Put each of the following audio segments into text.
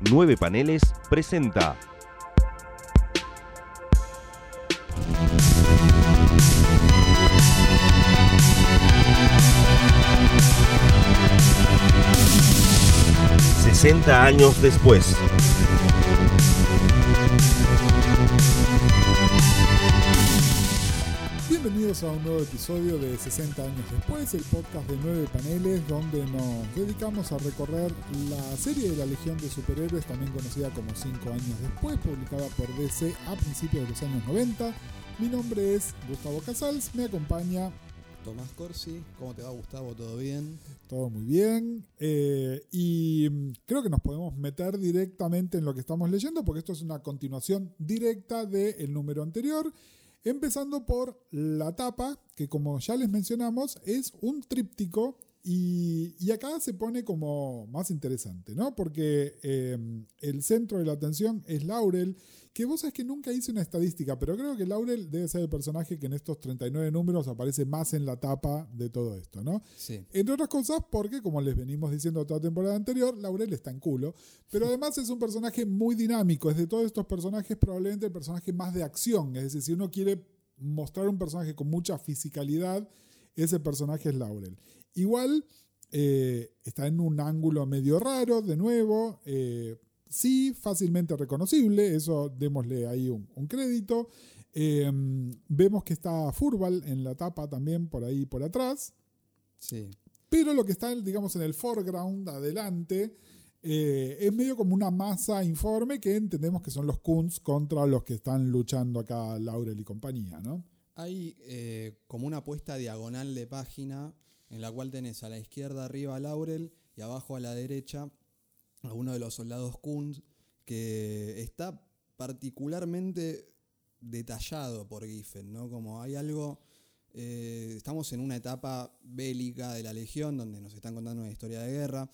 Nueve Paneles presenta. ...60 años después... Bienvenidos a un nuevo episodio de 60 años después, el podcast de nueve paneles donde nos dedicamos a recorrer la serie de la Legión de Superhéroes, también conocida como 5 años después, publicada por DC a principios de los años 90. Mi nombre es Gustavo Casals, me acompaña Tomás Corsi, ¿cómo te va Gustavo? ¿Todo bien? Todo muy bien. Eh, y creo que nos podemos meter directamente en lo que estamos leyendo, porque esto es una continuación directa del número anterior. Empezando por la tapa, que como ya les mencionamos, es un tríptico. Y, y acá se pone como más interesante, ¿no? Porque eh, el centro de la atención es Laurel, que vos sabés que nunca hice una estadística, pero creo que Laurel debe ser el personaje que en estos 39 números aparece más en la tapa de todo esto, ¿no? Sí. Entre otras cosas, porque, como les venimos diciendo toda temporada anterior, Laurel está en culo. Pero además es un personaje muy dinámico. Es de todos estos personajes probablemente el personaje más de acción. Es decir, si uno quiere mostrar un personaje con mucha fisicalidad, ese personaje es Laurel. Igual eh, está en un ángulo medio raro, de nuevo. Eh, sí, fácilmente reconocible. Eso démosle ahí un, un crédito. Eh, vemos que está Furball en la tapa también por ahí por atrás. Sí. Pero lo que está, digamos, en el foreground, adelante, eh, es medio como una masa informe que entendemos que son los Kunz contra los que están luchando acá Laurel y compañía, ¿no? Hay eh, como una puesta diagonal de página en la cual tenés a la izquierda arriba a Laurel y abajo a la derecha a uno de los soldados Kunz que está particularmente detallado por Giffen, ¿no? Como hay algo, eh, estamos en una etapa bélica de la Legión donde nos están contando una historia de guerra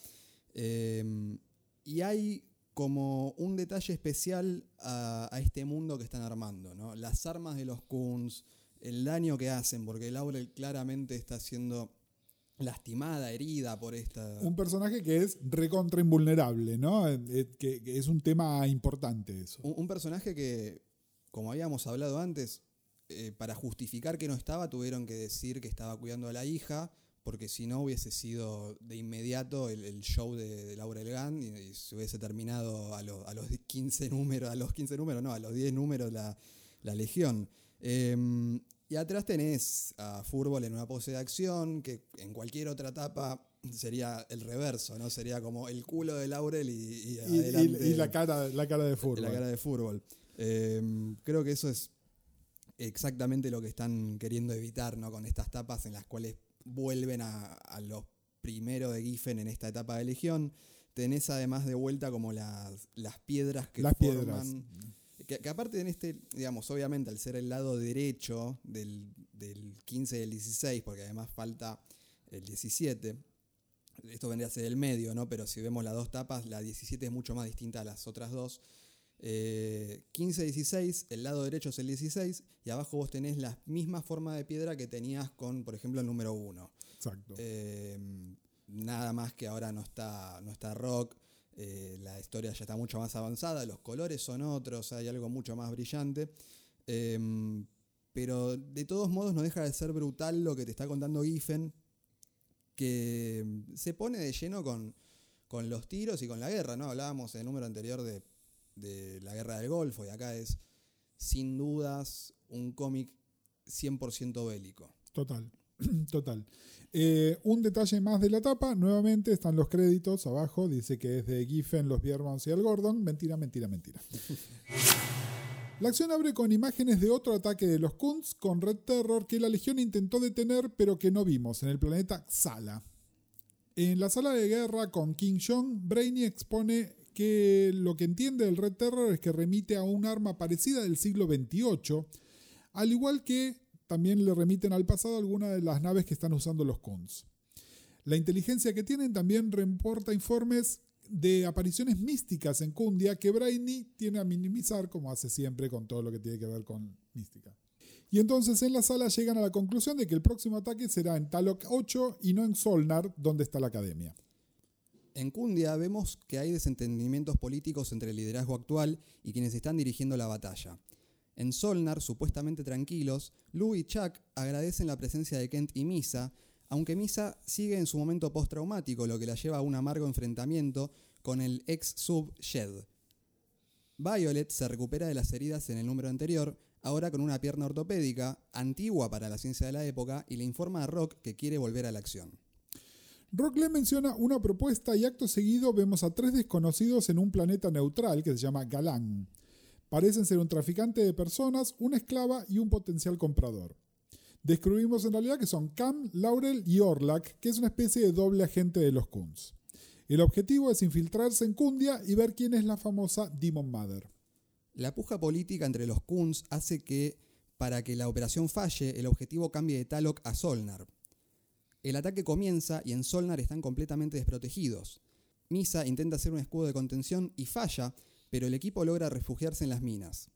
eh, y hay como un detalle especial a, este mundo que están armando, ¿no? Las armas de los Kunz, el daño que hacen, porque Laurel claramente está siendo lastimada, herida por esta... Un personaje que es recontra invulnerable, ¿no? Eh, que, que, es un tema importante eso. Un, un personaje que, como habíamos hablado antes, eh, para justificar que no estaba, tuvieron que decir que estaba cuidando a la hija, porque si no hubiese sido de inmediato el, el show de, de Laura Elgan y, y, se hubiese terminado a, lo, a, los 15 números, a los 15 números, no, a los 10 números la, la Legión. Eh, y atrás tenés a Furball en una pose de acción, que en cualquier otra etapa sería el reverso, ¿no? Sería como el culo de Laurel y, y, y, y la, cara, la cara de Furball. La cara de Furball. Eh, creo que eso es exactamente lo que están queriendo evitar, ¿no? Con estas tapas en las cuales vuelven a, a los primeros de Giffen en esta etapa de Legión. Tenés además de vuelta como las, las piedras que las forman. Piedras. Que, que, aparte en este, digamos, obviamente al ser el lado derecho del, del 15 y del 16, porque además falta el 17, esto vendría a ser el medio, ¿no? Pero si vemos las dos tapas, la 17 es mucho más distinta a las otras dos. Eh, 15-16, el lado derecho es el 16, y abajo vos tenés la misma forma de piedra que tenías con, por ejemplo, el número 1. Exacto. Eh, nada más que ahora no está, no está Rock, eh, la historia ya está mucho más avanzada, los colores son otros, hay algo mucho más brillante. Eh, pero de todos modos no deja de ser brutal lo que te está contando Giffen, que se pone de lleno con, con los tiros y con la guerra, ¿no? Hablábamos en el número anterior de, de la guerra del Golfo y acá es sin dudas un cómic 100% bélico. Total, total. Eh, un detalle más de la tapa, nuevamente están los créditos abajo, dice que es de Giffen, los Biermans y el Gordon. Mentira, mentira, mentira. La acción abre con imágenes de otro ataque de los Kunz con Red Terror que la Legión intentó detener pero que no vimos en el planeta Xala. En la sala de guerra con King Jong, Brainy expone que lo que entiende el Red Terror es que remite a un arma parecida del siglo XXVIII, al igual que también le remiten al pasado algunas de las naves que están usando los Kunz. La inteligencia que tienen también reporta informes de apariciones místicas en Kundia que Brainy tiene a minimizar, como hace siempre con todo lo que tiene que ver con mística. Y entonces en la sala llegan a la conclusión de que el próximo ataque será en Talok 8 y no en Solnar, donde está la academia. En Kundia vemos que hay desentendimientos políticos entre el liderazgo actual y quienes están dirigiendo la batalla. En Solnar, supuestamente tranquilos, Lou y Chuck agradecen la presencia de Kent y Misa, aunque Misa sigue en su momento postraumático, lo que la lleva a un amargo enfrentamiento con el ex sub Shed. Violet se recupera de las heridas en el número anterior, ahora con una pierna ortopédica, antigua para la ciencia de la época, y le informa a Rock que quiere volver a la acción. Rock le menciona una propuesta y acto seguido vemos a tres desconocidos en un planeta neutral que se llama Galán. Parecen ser un traficante de personas, una esclava y un potencial comprador. Descubrimos en realidad que son Cam, Laurel y Orlak, que es una especie de doble agente de los Kuns. El objetivo es infiltrarse en Kundia y ver quién es la famosa Demon Mother. La puja política entre los Kuns hace que, para que la operación falle, el objetivo cambie de Talok a Solnar. El ataque comienza y en Solnar están completamente desprotegidos. Misa intenta hacer un escudo de contención y falla, pero el equipo logra refugiarse en las minas.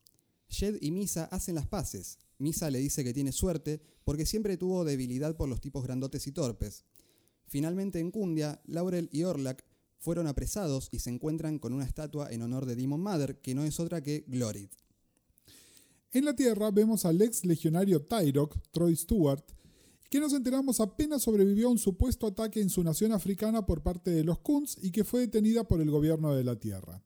Jed y Misa hacen las paces. Misa le dice que tiene suerte porque siempre tuvo debilidad por los tipos grandotes y torpes. Finalmente en Kundia, Laurel y Orlak fueron apresados y se encuentran con una estatua en honor de Demon Mother, que no es otra que Glorid. En la Tierra vemos al ex legionario Tyrok, Troy Stewart, que nos enteramos apenas sobrevivió a un supuesto ataque en su nación africana por parte de los Kuns y que fue detenida por el gobierno de la Tierra.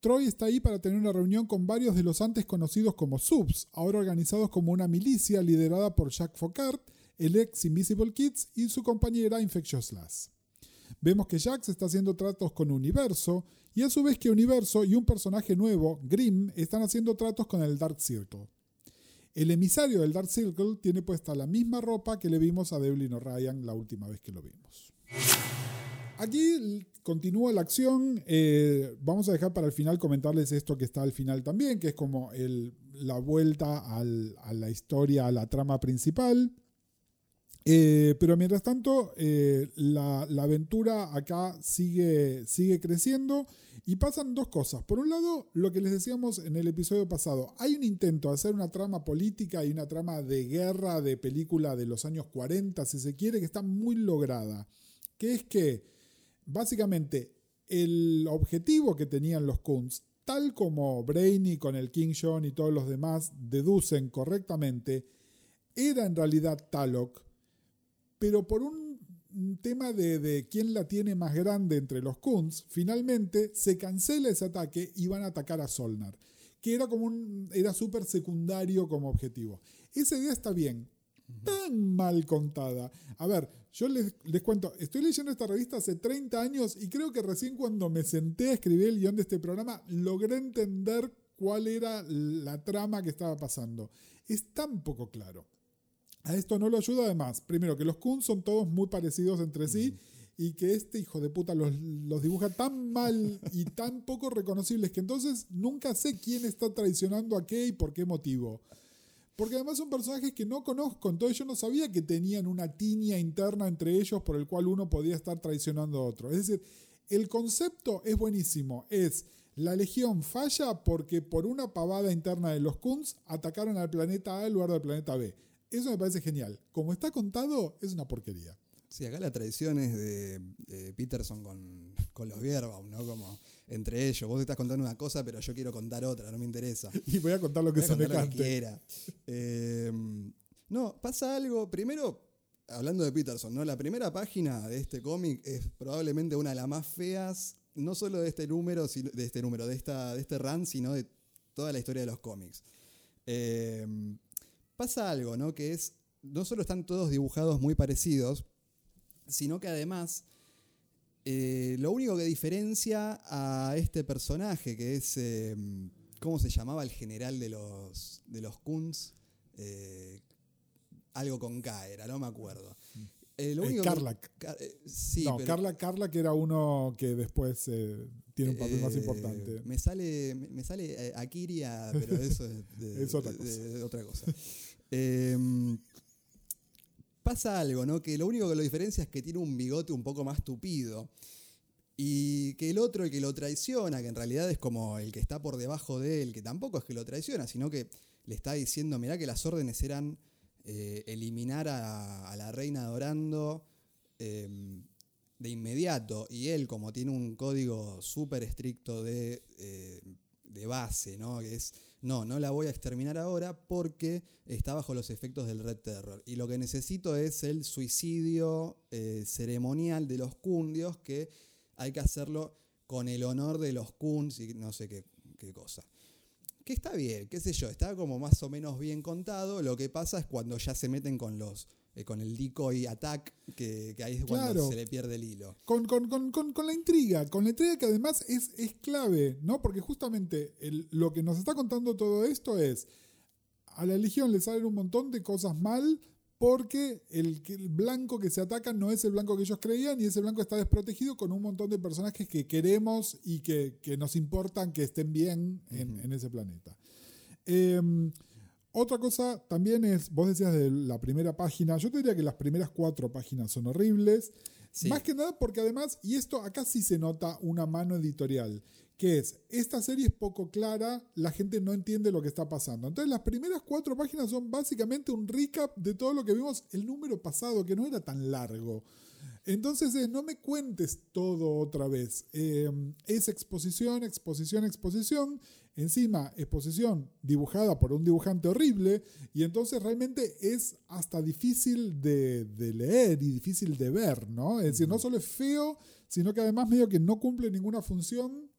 Troy está ahí para tener una reunión con varios de los antes conocidos como subs, ahora organizados como una milicia liderada por Jack Focard, el ex Invisible Kids y su compañera Infectious Lass. Vemos que Jack está haciendo tratos con Universo y a su vez que Universo y un personaje nuevo, Grimm, están haciendo tratos con el Dark Circle. El emisario del Dark Circle tiene puesta la misma ropa que le vimos a Devlin O'Ryan la última vez que lo vimos. Aquí continúa la acción. Eh, vamos a dejar para el final comentarles esto que está al final también, que es como la vuelta a la historia, a la trama principal. Eh, pero mientras tanto, eh, la, aventura acá sigue, sigue creciendo y pasan dos cosas. Por un lado, lo que les decíamos en el episodio pasado, hay un intento de hacer una trama política y una trama de guerra de película de los años 40, si se quiere, que está muy lograda. Que es que, básicamente, el objetivo que tenían los Kunz, tal como Brainy con el King John y todos los demás deducen correctamente, era en realidad Talok pero por un tema de, quién la tiene más grande entre los Kunz, finalmente se cancela ese ataque y van a atacar a Solnar, que era como un, era súper secundario como objetivo. Esa idea está bien, tan mal contada. A ver, yo les, les, cuento, estoy leyendo esta revista hace 30 años y creo que recién cuando me senté a escribir el guion de este programa logré entender cuál era la trama que estaba pasando. Es tan poco claro. A esto no lo ayuda además, primero que los Kun son todos muy parecidos entre sí y que este hijo de puta los, dibuja tan mal y tan poco reconocibles que entonces nunca sé quién está traicionando a qué y por qué motivo. Porque además son personajes que no conozco, entonces yo no sabía que tenían una tiña interna entre ellos por el cual uno podía estar traicionando a otro. Es decir, el concepto es buenísimo, es la legión falla porque por una pavada interna de los Kuns atacaron al planeta A en lugar del planeta B. Eso me parece genial. Como está contado, es una porquería. Sí, acá la tradición es de, Peterson con, con los Bierbaum, ¿no? Como entre ellos. Vos estás contando una cosa, pero yo quiero contar otra, no me interesa. Y voy a contar lo que se me cante. Em, no, pasa algo. Primero, hablando de Peterson, ¿no? La primera página de este cómic es probablemente una de las más feas, no solo de este número, de este número, de, esta, de este run, sino de toda la historia de los cómics. Eh, pasa algo, ¿no? Que es, no solo están todos dibujados muy parecidos, sino que además eh, lo único que diferencia a este personaje, que es, em, ¿cómo se llamaba el general de los, de los Kuns? Eh, algo con K era, no me acuerdo. Eh, lo único sí, no, Carla, Carla, que era uno que después tiene un papel más importante. Me sale, me sale Akiria, pero eso es, de, otra cosa. Em, pasa algo, ¿no? Que lo único que lo diferencia es que tiene un bigote un poco más tupido. Y que el otro, el que lo traiciona, que en realidad es como el que está por debajo de él, que tampoco es que lo traiciona, sino que le está diciendo, mirá que las órdenes eran eh, eliminar a, la reina adorando, em, de inmediato. Y él, como tiene un código súper estricto de, eh, de base, ¿no? Que es, no, no la voy a exterminar ahora porque está bajo los efectos del Red Terror. Y lo que necesito es el suicidio eh, ceremonial de los cundios, que hay que hacerlo con el honor de los Kuns y no sé qué, qué cosa. Que está bien, qué sé yo, está como más o menos bien contado. Lo que pasa es cuando ya se meten con los eh, con el decoy attack, que, que ahí es cuando Claro. se le pierde el hilo. Con, con- con- con- con la intriga, con la intriga que además es, es clave, ¿no? Porque justamente el- lo que nos está contando todo esto es, a la Legión le salen un montón de cosas mal porque el, el blanco que se ataca no es el blanco que ellos creían y ese blanco está desprotegido con un montón de personajes que queremos y que, que nos importan que estén bien en, en ese planeta. Em, otra cosa también es, vos decías de la primera página, yo te diría que las primeras cuatro páginas son horribles. Sí. Más que nada porque además, y esto acá sí se nota una mano editorial, que es, esta serie es poco clara, la gente no entiende lo que está pasando. Entonces las primeras cuatro páginas son básicamente un recap de todo lo que vimos el número pasado, que no era tan largo. Entonces es, no me cuentes todo otra vez. Eh, es exposición, exposición, exposición. Encima, exposición dibujada por un dibujante horrible. Y entonces realmente es hasta difícil de, de leer y difícil de ver, ¿no? Es decir, no solo es feo, sino que además medio que no cumple ninguna función.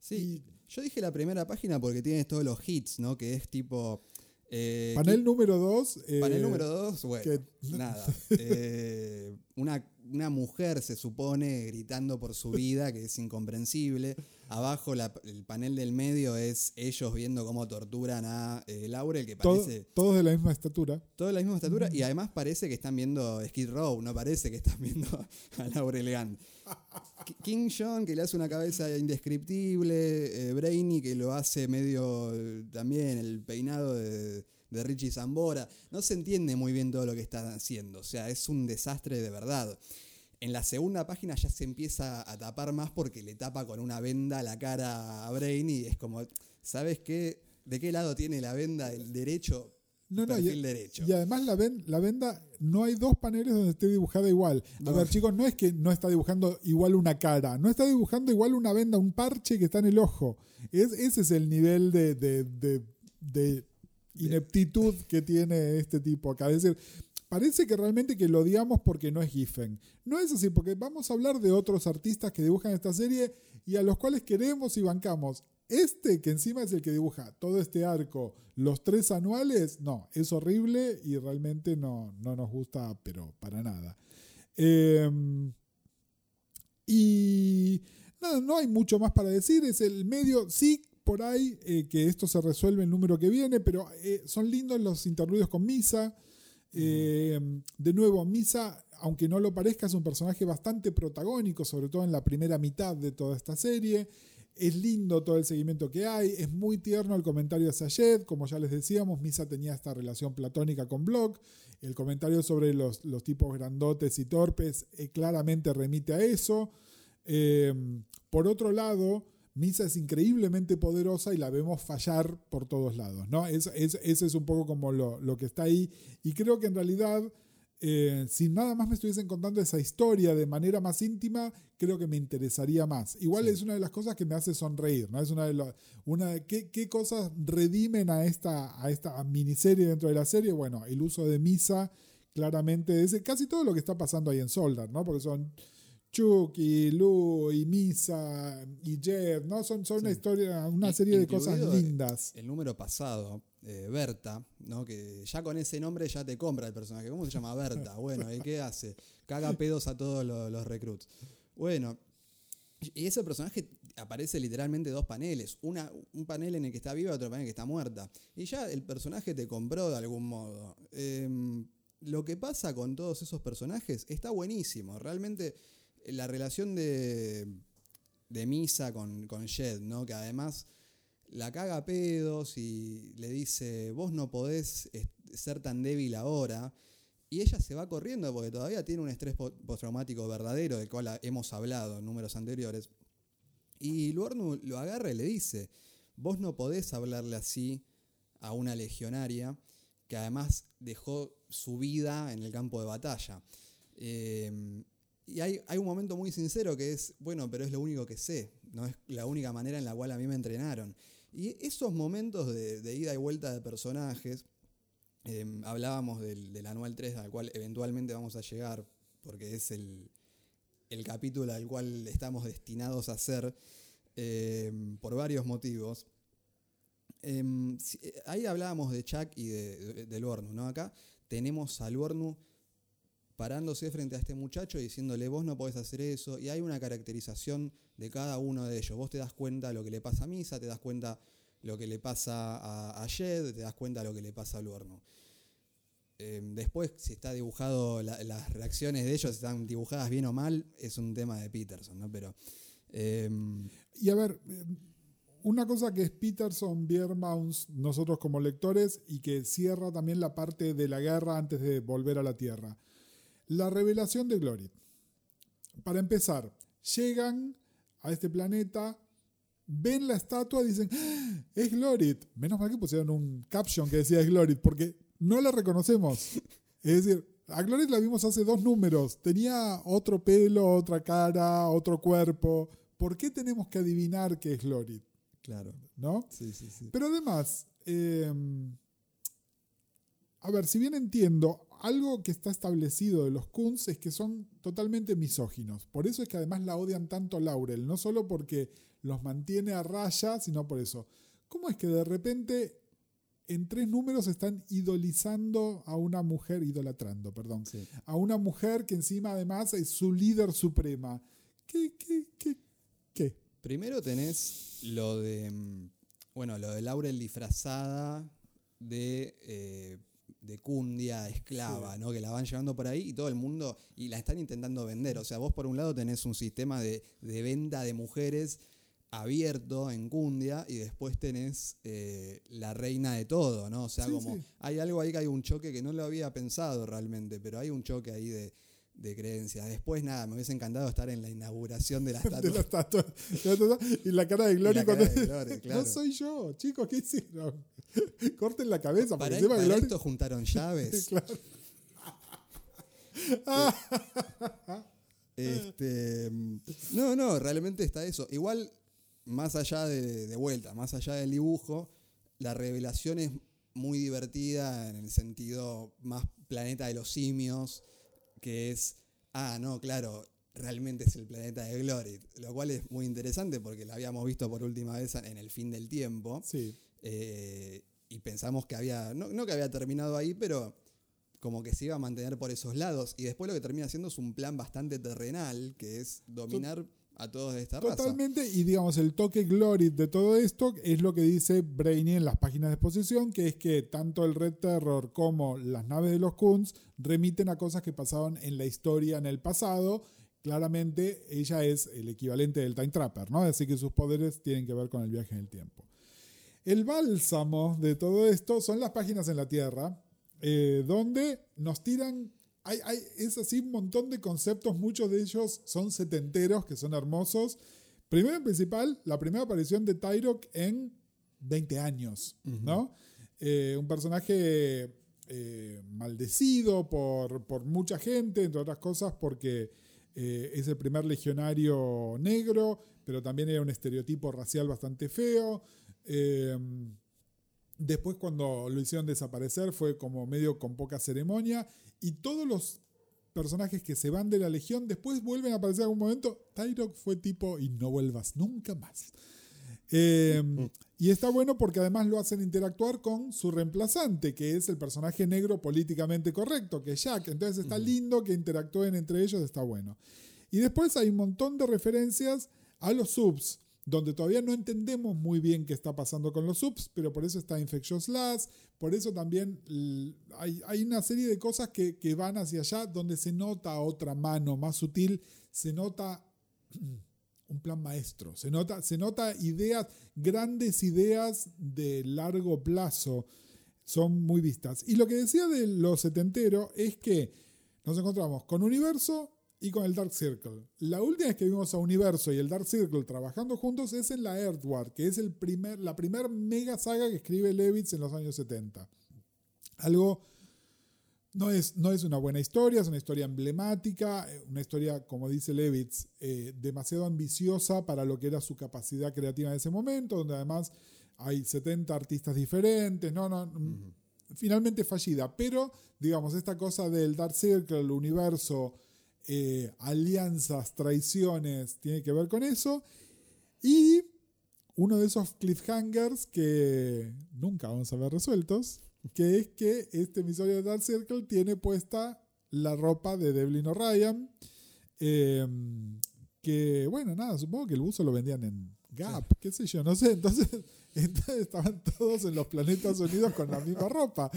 Sí, yo dije la primera página porque tienes todos los hits, ¿no? Que es tipo... eh, Panel número 2. Panel número dos, bueno, que- nada. Eh, una, una mujer se supone gritando por su vida, que es incomprensible. Abajo la- el panel del medio es ellos viendo cómo torturan a eh, Laurel, que parece todos de la misma estatura. todo de la misma estatura y además parece que están viendo Skid Row, no parece que están viendo a Laurel Gann. K- King John que le hace una cabeza indescriptible, eh, Brainy que lo hace medio eh, también el peinado de, de Richie Zambora. No se entiende muy bien todo lo que están haciendo, o sea, es un desastre de verdad. En la segunda página ya se empieza a tapar más porque le tapa con una venda la cara a Brainy y es como, ¿sabes qué? ¿De qué lado tiene la venda? ¿El derecho? No, no, y, derecho. y además la, ven- la venda, no hay dos paneles donde esté dibujada igual. A ver, chicos, no es que no está dibujando igual una cara, no está dibujando igual una venda, un parche que está en el ojo. Es, ese es el nivel de, de- de- de ineptitud que tiene este tipo acá. Es decir, parece que realmente que lo odiamos porque no es Giffen. No es así, porque vamos a hablar de otros artistas que dibujan esta serie y a los cuales queremos y bancamos. Este, que encima es el que dibuja todo este arco, los tres anuales, no, es horrible y realmente no, no nos gusta, pero para nada. Eh, y nada, no hay mucho más para decir, es el medio, sí, por ahí, eh, que esto se resuelve el número que viene, pero eh, son lindos los interludios con Misa. Eh, de nuevo, Misa, aunque no lo parezca, es un personaje bastante protagónico, sobre todo en la primera mitad de toda esta serie. Es lindo todo el seguimiento que hay, es muy tierno el comentario de Sayed, como ya les decíamos, Misa tenía esta relación platónica con Block, el comentario sobre los, tipos grandotes y torpes eh, claramente remite a eso. Eh, por otro lado, Misa es increíblemente poderosa y la vemos fallar por todos lados, ¿no? Es, es- ese es un poco como lo, lo que está ahí. Y creo que en realidad, eh, si nada más me estuviesen contando esa historia de manera más íntima, creo que me interesaría más. Igual Sí. es una de las cosas que me hace sonreír, ¿no? Es una de las. Una, de- ¿qué, qué cosas redimen a esta, a esta miniserie dentro de la serie? Bueno, el uso de Misa, claramente, es casi todo lo que está pasando ahí en Soldar, ¿no? Porque son. Chucky, Lou y Misa y Jet, ¿no? Son, son una historia, una serie de cosas lindas. El número pasado, eh, Berta, ¿no? que ya con ese nombre ya te compra el personaje. ¿Cómo se llama Berta? Bueno, ¿y qué hace? Caga pedos a todos los, los recruits. Bueno, y ese personaje aparece literalmente dos paneles. Una, un panel en el que está viva y otro panel en el que está muerta. Y ya el personaje te compró de algún modo. Em, lo que pasa con todos esos personajes está buenísimo. Realmente la relación de, de Misa con, con Jed, ¿no? Que además la caga a pedos y le dice, vos no podés ser tan débil ahora. Y ella se va corriendo porque todavía tiene un estrés po- postraumático verdadero, del cual hemos hablado en números anteriores. Y Luernu lo agarra y le dice, vos no podés hablarle así a una legionaria que además dejó su vida en el campo de batalla. Eh, y hay, hay un momento muy sincero que es, bueno, pero es lo único que sé, no es la única manera en la cual a mí me entrenaron. Y esos momentos de, ida y vuelta de personajes, eh, hablábamos del, del anual 3 al cual eventualmente vamos a llegar, porque es el, el capítulo al cual estamos destinados a hacer, eh, por varios motivos. Em, eh, ahí hablábamos de Chuck y de- del Ornu, ¿no? Acá tenemos al Ornu parándose frente a este muchacho y diciéndole, vos no podés hacer eso, y hay una caracterización de cada uno de ellos. Vos te das cuenta lo que le pasa a Misa, te das cuenta lo que le pasa a, a Jed, te das cuenta lo que le pasa al Ornu. Em, después, si está dibujado, la- las reacciones de ellos están dibujadas bien o mal, es un tema de Peterson, ¿no? Pero em, Y a ver, eh, una cosa que es Peterson, Biermaus, nosotros como lectores, y que cierra también la parte de la guerra antes de volver a la Tierra. La revelación de Glorit. Para empezar, llegan a este planeta, ven la estatua y dicen, "¡Ah! es Glorit. Menos mal que pusieron un caption que decía es Glorit, porque no la reconocemos. Es decir, a Glorit la vimos hace dos números. Tenía otro pelo, otra cara, otro cuerpo. ¿Por qué tenemos que adivinar que es Glorit? claro, ¿No? sí, sí, sí. Pero además, eh, a ver, si bien entiendo, algo que está establecido de los Kunz es que son totalmente misóginos. Por eso es que además la odian tanto Laurel, no solo porque los mantiene a raya, sino por eso. ¿Cómo es que de repente en tres números están idolizando a una mujer, idolatrando, perdón, Sí. a una mujer que encima además es su líder suprema? ¿Qué, qué, qué, qué? Primero tenés lo de, mm, bueno, lo de Laurel disfrazada de, eh, de cundia, esclava, ¿no? Que la van llevando por ahí y todo el mundo, y la están intentando vender. O sea, vos por un lado tenés un sistema de, de venta de mujeres abierto en Cundia y después tenés eh, la reina de todo, ¿no? O sea, Sí, como sí. hay algo ahí que hay un choque que no lo había pensado realmente, pero hay un choque ahí de, de creencias. Después, nada, me hubiese encantado estar en la inauguración de la de estatua. la estatua. de la estatua, Y la cara de Glory cuando claro. No soy yo, chicos, ¿qué hicieron? Corten la cabeza, Para, encima para Glory- esto juntaron llaves. Claro. Este, no, no, realmente está eso. Igual, más allá de, de vuelta, más allá del dibujo, la revelación es muy divertida en el sentido más planeta de los simios, que es, ah, no, claro, realmente es el planeta de Glory, lo cual es muy interesante porque la habíamos visto por última vez en el fin del tiempo. Sí. Eh, y pensamos que había, no, no que había terminado ahí, pero como que se iba a mantener por esos lados. Y después lo que termina haciendo es un plan bastante terrenal, que es dominar a todos de esta. Totalmente, y digamos, el toque Glory de todo esto es lo que dice Brainy en las páginas de exposición, que es que tanto el Red Terror como las naves de los Kunz remiten a cosas que pasaban en la historia en el pasado. Claramente ella es el equivalente del Time Trapper, ¿no? Así que sus poderes tienen que ver con el viaje en el tiempo. El bálsamo de todo esto son las páginas en la Tierra, eh, donde nos tiran. Hay, hay- es así un montón de conceptos, muchos de ellos son setenteros, que son hermosos. Primero en principal, la primera aparición de Tyrok en 20 años, ¿no? Eh, un personaje eh, maldecido por, por mucha gente, entre otras cosas porque eh, es el primer legionario negro, pero también era un estereotipo racial bastante feo. Después cuando lo hicieron desaparecer fue como medio con poca ceremonia y todos los personajes que se van de la legión después vuelven a aparecer en algún momento. Tyrok fue tipo y no vuelvas nunca más. Eh, y está bueno porque además lo hacen interactuar con su reemplazante, que es el personaje negro políticamente correcto, que es Jack. Entonces está lindo que interactúen entre ellos, está bueno. Y después hay un montón de referencias a los subs, donde todavía no entendemos muy bien qué está pasando con los subs, pero por eso está Infectious Last, por eso también hay, hay una serie de cosas que, que van hacia allá, donde se nota otra mano más sutil, se nota un plan maestro. Se nota, se nota ideas, grandes ideas de largo plazo son muy vistas. Y lo que decía de los setentero es que nos encontramos con Universo y con el Dark Circle. La última vez que vimos a Universo y el Dark Circle trabajando juntos es en la Earthward, que es el primer, la primer mega saga que escribe Levitz en los años 70. Algo no es, no es una buena historia, es una historia emblemática, eh, una historia, como dice Levitz, eh, demasiado ambiciosa para lo que era su capacidad creativa en ese momento, donde además hay 70 artistas diferentes, no, no, mm, finalmente fallida, pero digamos, esta cosa del Dark Circle, el universo, eh, alianzas, traiciones, tiene que ver con eso, y uno de esos cliffhangers que nunca vamos a ver resueltos, que es que este episodio de Dark Circle tiene puesta la ropa de Devlin O'Ryan. Em, que, bueno, nada, supongo que el buzo lo vendían en Gap, qué sé yo, no sé. Entonces, entonces estaban todos en los planetas unidos con la misma ropa.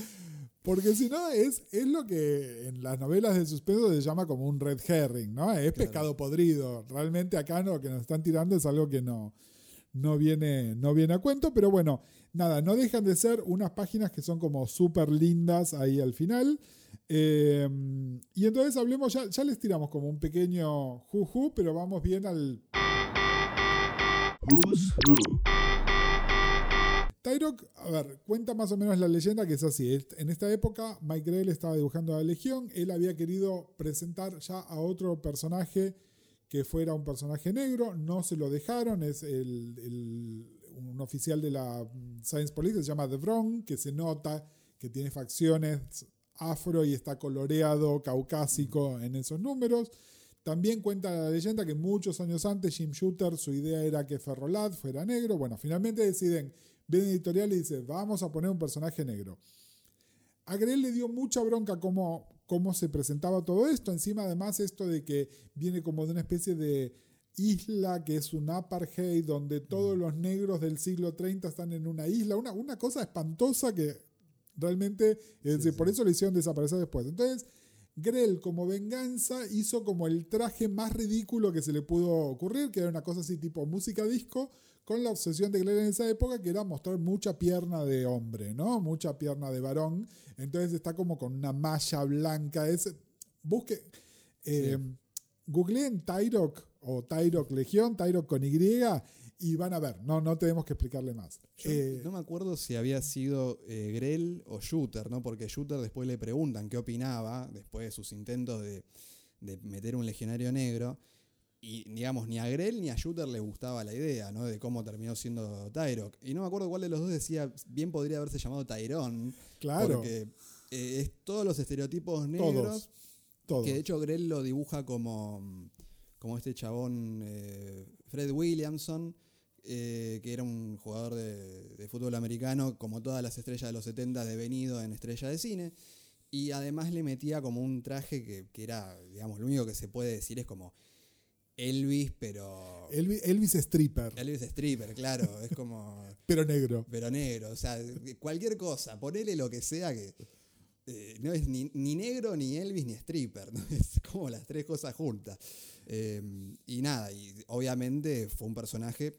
Porque si no, es, es lo que en las novelas de suspenso se llama como un red herring, ¿no? Es pescado podrido. Realmente acá lo que nos están tirando es algo que no, no viene, no viene a cuento, pero bueno, nada, no dejan de ser unas páginas que son como súper lindas ahí al final. Em, y entonces hablemos, ya, ya les tiramos como un pequeño juju, pero vamos bien al... Who's Who. Tyrok, a ver, cuenta más o menos la leyenda que es así. En esta época, Mike Grell estaba dibujando a la Legión. Él había querido presentar ya a otro personaje que fuera un personaje negro. No se lo dejaron. Es el, un oficial de la Science Police, se llama The Bron, que se nota que tiene facciones afro y está coloreado, caucásico en esos números. También cuenta la leyenda que muchos años antes Jim Shooter, su idea era que Ferrolad fuera negro. Bueno, finalmente deciden viene editorial y dice, vamos a poner un personaje negro. A Grell le dio mucha bronca cómo, cómo se presentaba todo esto. Encima, además, esto de que viene como de una especie de isla que es un apartheid, donde todos los negros del siglo 30 están en una isla. Una, una cosa espantosa que realmente, por eso le hicieron desaparecer después. Entonces, Grell, como venganza, hizo como el traje más ridículo que se le pudo ocurrir, que era una cosa así tipo música disco, con la obsesión de Grell en esa época, que era mostrar mucha pierna de hombre, ¿no? Mucha pierna de varón. Entonces está como con una malla blanca. Es, busque, eh, googleen Tyrok o Tyrok Legión, Tyrok con Y, y van a ver, no, no tenemos que explicarle más. Eh, no me acuerdo si había sido eh, Grell o Shooter, ¿no? Porque Shooter después le preguntan qué opinaba después de sus intentos de, de meter un legionario negro. Y digamos, ni a Grell ni a Shooter le gustaba la idea, ¿no? De cómo terminó siendo Tyrok. Y no me acuerdo cuál de los dos decía, bien podría haberse llamado Tyrone. Claro. Porque eh, es todos los estereotipos negros. Todos. Que de hecho Grell lo dibuja como, como este chabón eh, Fred Williamson, eh, que era un jugador de, fútbol americano, como todas las estrellas de los 70 devenido en estrella de cine. Y además le metía como un traje que, que era, digamos, lo único que se puede decir es como Elvis, pero. Elvis, Elvis stripper. Elvis stripper, claro. Es como. pero negro. Pero negro. O sea, cualquier cosa. Ponele lo que sea que. Eh, no es ni, negro, ni Elvis, ni stripper. ¿no? Es como las tres cosas juntas. Eh, y nada, y obviamente fue un personaje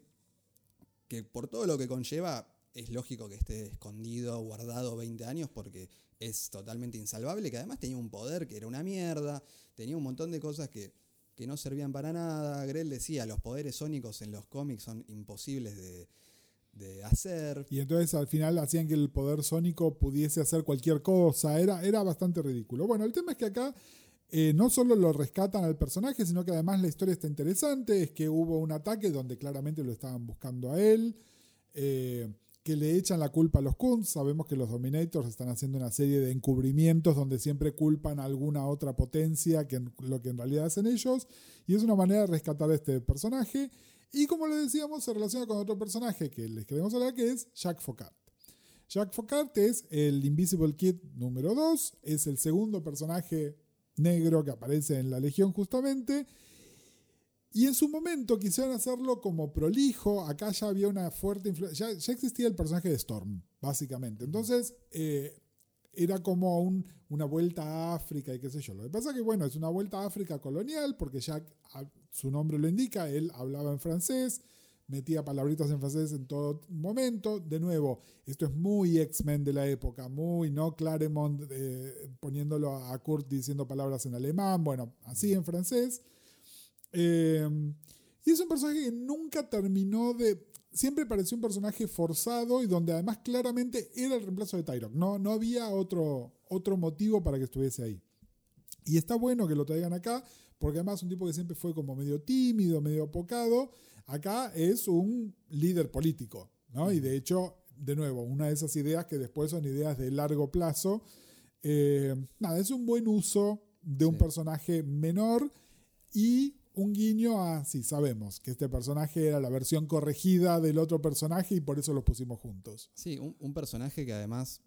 que por todo lo que conlleva, es lógico que esté escondido, guardado 20 años, porque es totalmente insalvable, que además tenía un poder que era una mierda, tenía un montón de cosas que que no servían para nada. Grell decía, los poderes sónicos en los cómics son imposibles de, hacer. Y entonces al final hacían que el poder sónico pudiese hacer cualquier cosa. Era, era bastante ridículo. Bueno, el tema es que acá eh, no solo lo rescatan al personaje, sino que además la historia está interesante. Es que hubo un ataque donde claramente lo estaban buscando a él. Eh, que le echan la culpa a los Kunz. Sabemos que los Dominators están haciendo una serie de encubrimientos donde siempre culpan a alguna otra potencia que lo que en realidad hacen ellos. Y es una manera de rescatar a este personaje. Y como les decíamos, se relaciona con otro personaje que les queremos hablar, que es Jack Focart. Jack Focart es el Invisible Kid número 2, es el segundo personaje negro que aparece en la Legión justamente. Y en su momento quisieron hacerlo como prolijo. Acá ya había una fuerte influencia. Ya, existía el personaje de Storm, básicamente. Entonces, eh, era como una vuelta a África y qué sé yo. Lo que pasa es que, bueno, es una vuelta a África colonial, porque ya su nombre lo indica, él hablaba en francés, metía palabritas en francés en todo momento. De nuevo, esto es muy X-Men de la época, muy, ¿no? Claremont eh, poniéndolo a Kurt diciendo palabras en alemán, bueno, así en francés. Em, y es un personaje que nunca terminó de. Siempre pareció un personaje forzado y donde además claramente era el reemplazo de Tyrok. No, no había otro, otro motivo para que estuviese ahí. Y está bueno que lo traigan acá, porque además un tipo que siempre fue como medio tímido, medio apocado, acá es un líder político, ¿no? Y de hecho, de nuevo, una de esas ideas que después son ideas de largo plazo. Eh, nada, es un buen uso de un Sí. personaje menor y un guiño a, sí, sabemos que este personaje era la versión corregida del otro personaje y por eso los pusimos juntos. Sí, un, personaje que además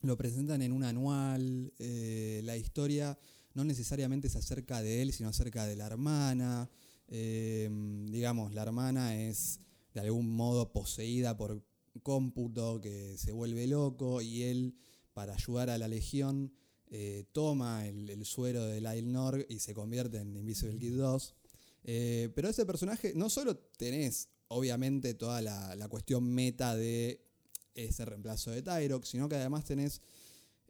lo presentan en un anual. eh, la historia no necesariamente se acerca de él, sino acerca de la hermana. eh, digamos, la hermana es de algún modo poseída por cómputo que se vuelve loco y él, para ayudar a la legión, eh, toma el, el suero del Ailnor y se convierte en Invisible Kid 2. Eh, pero ese personaje, no solo tenés, obviamente, toda la, la cuestión meta de ese reemplazo de Tyrox, sino que además tenés,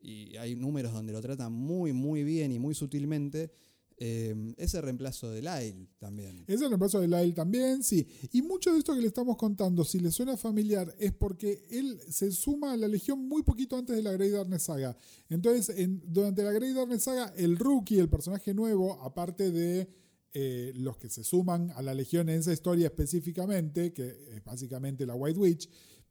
y hay números donde lo tratan muy, muy bien y muy sutilmente, eh, ese reemplazo de Lyle también. Es el reemplazo de Lyle también, sí. Y mucho de esto que le estamos contando, si le suena familiar, es porque él se suma a la Legión muy poquito antes de la Grey Darkness Saga. Entonces, en- durante la Grey Darkness Saga, el rookie, el personaje nuevo, aparte de eh, los que se suman a la Legión en esa historia específicamente, que es básicamente la White Witch,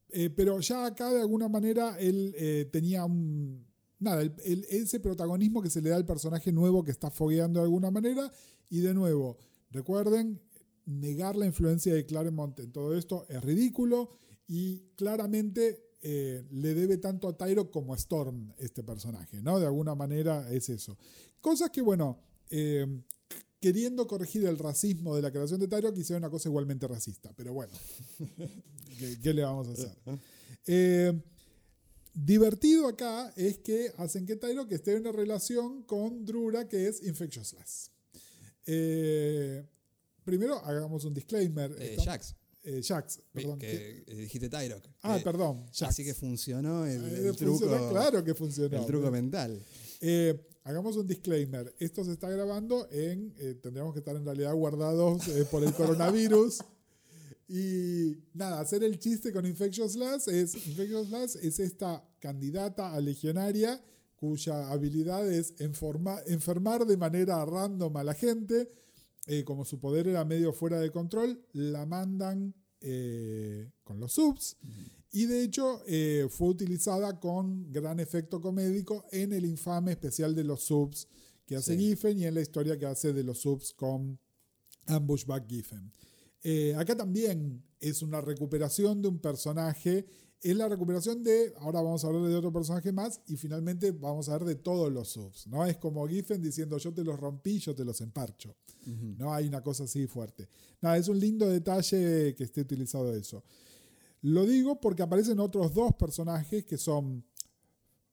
eh, pero ya acá de alguna manera él eh, tenía un... Nada, ese protagonismo que se le da al personaje nuevo que está fogueando de alguna manera. Y de nuevo, recuerden, negar la influencia de Claremont en todo esto es ridículo y claramente eh, le debe tanto a Tyro como a Storm este personaje, ¿no? De alguna manera es eso. Cosas que, bueno, eh, queriendo corregir el racismo de la creación de Tyro, hicieron una cosa igualmente racista, pero bueno, ¿qué, qué le vamos a hacer? Eh, divertido acá es que hacen que Tyro que esté en una relación con Drura que es Infectious Lass. Eh, primero hagamos un disclaimer. Eh, Estamos- Jax, eh, Jax, perdón. que dijiste Tyrock. ah, Eh, perdón. Jax. Así que funcionó el, funcionó, truco, claro que funcionó. el truco mental. Hagamos un disclaimer. Esto se está grabando en. tendríamos que estar en realidad guardados por el coronavirus. Y nada, hacer el chiste con Infectious Lass es. Infectious Lass es esta candidata a legionaria cuya habilidad es enfermar de manera random a la gente. Eh, como su poder era medio fuera de control, la mandan eh, con los subs. Y de hecho eh, fue utilizada con gran efecto comédico en el infame especial de los subs que hace Sí. Giffen y en la historia que hace de los subs con Ambushback Giffen. Eh, acá también es una recuperación de un personaje. Es la recuperación de. Ahora vamos a hablar de otro personaje más. Y finalmente vamos a ver de todos los subs. ¿no? Es como Giffen diciendo: Yo te los rompí, yo te los emparcho. ¿no? Hay una cosa así fuerte. Nada, es un lindo detalle que esté utilizado eso. Lo digo porque aparecen otros dos personajes que son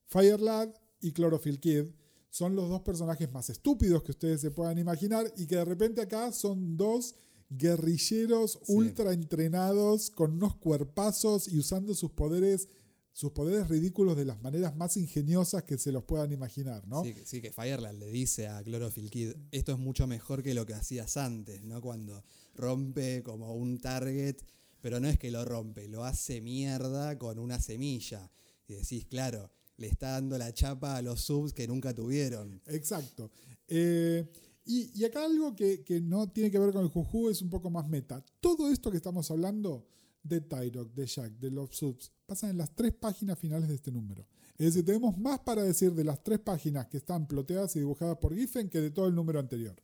Firelad y Chlorophyll Kid. Son los dos personajes más estúpidos que ustedes se puedan imaginar y que de repente acá son dos guerrilleros Sí. ultra entrenados con unos cuerpazos y usando sus poderes sus poderes ridículos de las maneras más ingeniosas que se los puedan imaginar, ¿no? Sí, que- sí, que Fireland le dice a Chlorophyll Kid, esto es mucho mejor que lo que hacías antes, ¿no? Cuando rompe como un target, pero no es que lo rompe, lo hace mierda con una semilla. Y decís, claro, le está dando la chapa a los subs que nunca tuvieron. Exacto. Eh, y, acá algo que, que no tiene que ver con el Juju es un poco más meta. Todo esto que estamos hablando de Tyrok, de Jack, de los subs, pasa en las tres páginas finales de este número. Es decir, tenemos más para decir de las tres páginas que están ploteadas y dibujadas por Giffen que de todo el número anterior.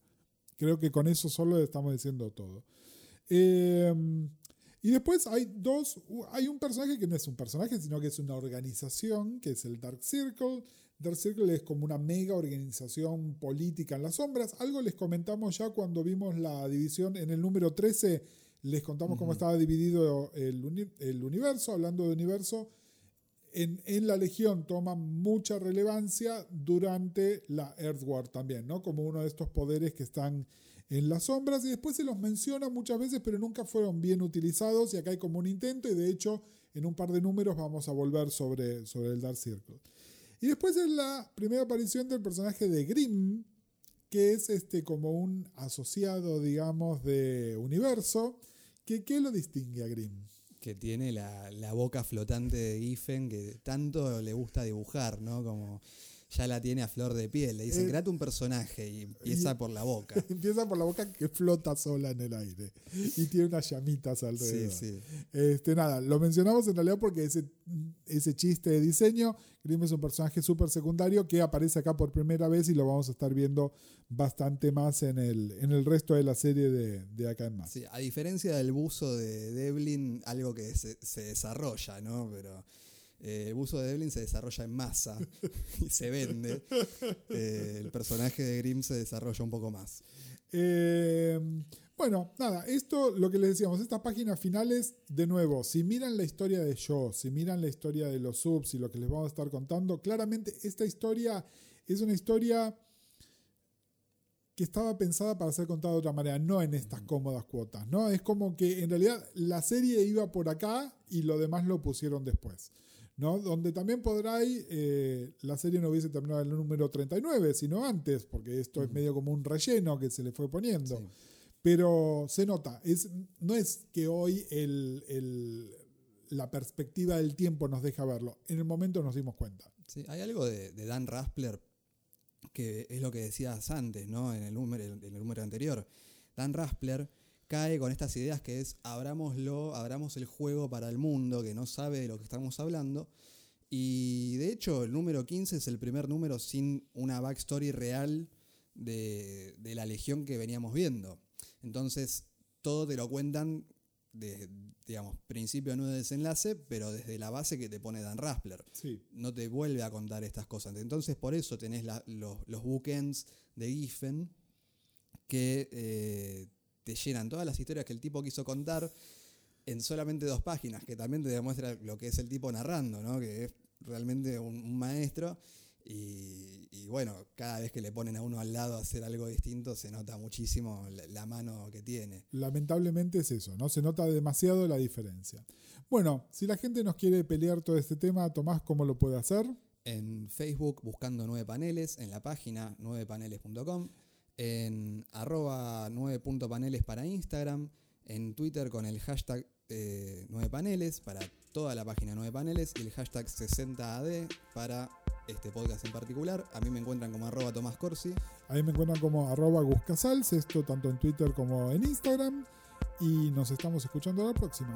Creo que con eso solo estamos diciendo todo. Eh, y después hay dos, hay un personaje que no es un personaje, sino que es una organización, que es el Dark Circle. Dark Circle es como una mega organización política en las sombras. Algo les comentamos ya cuando vimos la división en el número 13. Les contamos cómo estaba dividido el, uni- el universo. Hablando de universo, en, en la Legión toma mucha relevancia durante la Earth War también, ¿no? Como uno de estos poderes que están en las sombras y después se los menciona muchas veces, pero nunca fueron bien utilizados y acá hay como un intento y de hecho en un par de números vamos a volver sobre, sobre el Dark Circle. Y después es la primera aparición del personaje de Grimm, que es este como un asociado, digamos, de universo. que ¿Qué lo distingue a Grimm? Que tiene la, la boca flotante de Giffen que tanto le gusta dibujar, ¿no? Como ya la tiene a flor de piel. Le dicen, Eh, create un personaje y empieza por la boca. Empieza por la boca que flota sola en el aire y tiene unas llamitas Sí, alrededor. sí. Este, nada, lo mencionamos en realidad porque ese, ese chiste de diseño, Grimm es un personaje súper secundario que aparece acá por primera vez y lo vamos a estar viendo bastante más en el, en el resto de la serie de, de acá en más. Sí, a diferencia del buzo de Devlin, algo que se, se desarrolla, ¿no? Pero eh, el buzo de Devlin se desarrolla en masa y se vende. Eh, el personaje de Grimm se desarrolla un poco más. Eh, bueno, nada, esto lo que les decíamos, estas páginas finales, de nuevo, si miran la historia de Yo, si miran la historia de los subs y lo que les vamos a estar contando, claramente esta historia es una historia que estaba pensada para ser contada de otra manera, no en estas cómodas cuotas, ¿no? Es como que en realidad la serie iba por acá y lo demás lo pusieron después. ¿No? Donde también podrá ir, eh, la serie no hubiese terminado en el número 39, sino antes, porque esto es medio como un relleno que se le fue poniendo. Sí. Pero se nota, es, no es que hoy el, el- la perspectiva del tiempo nos deja verlo, en el momento nos dimos cuenta. Sí, hay algo de, de Dan Raspler que es lo que decías antes, ¿no? En el número, en el número anterior. Dan Raspler cae con estas ideas que es abrámoslo, abramos el juego para el mundo que no sabe de lo que estamos hablando. Y de hecho, el número 15 es el primer número sin una backstory real de, de la legión que veníamos viendo. Entonces, todo te lo cuentan de, digamos, principio, nudo, desenlace, pero desde la base que te pone Dan Raspler Sí, no te vuelve a contar estas cosas. Entonces, por eso tenés la- los, los bookends de Giffen que eh, te llenan todas las historias que el tipo quiso contar en solamente dos páginas, que también te demuestra lo que es el tipo narrando, ¿no? que es realmente un, un maestro. Y, y bueno, cada vez que le ponen a uno al lado a hacer algo distinto, se nota muchísimo la, la mano que tiene. lamentablemente es eso, ¿no? Se nota demasiado la diferencia. Bueno, si la gente nos quiere pelear todo este tema, Tomás, ¿cómo lo puede hacer? en Facebook buscando nueve paneles, en la página nuevepaneles.com, en arroba 9.paneles para Instagram, en Twitter con el hashtag eh, 9paneles para toda la página 9 paneles y el hashtag 60AD para este podcast en particular. A mí me encuentran como arroba Tomás Corsi. Ahí me encuentran como arroba Guscasals, esto tanto en Twitter como en Instagram. Y nos estamos escuchando la próxima.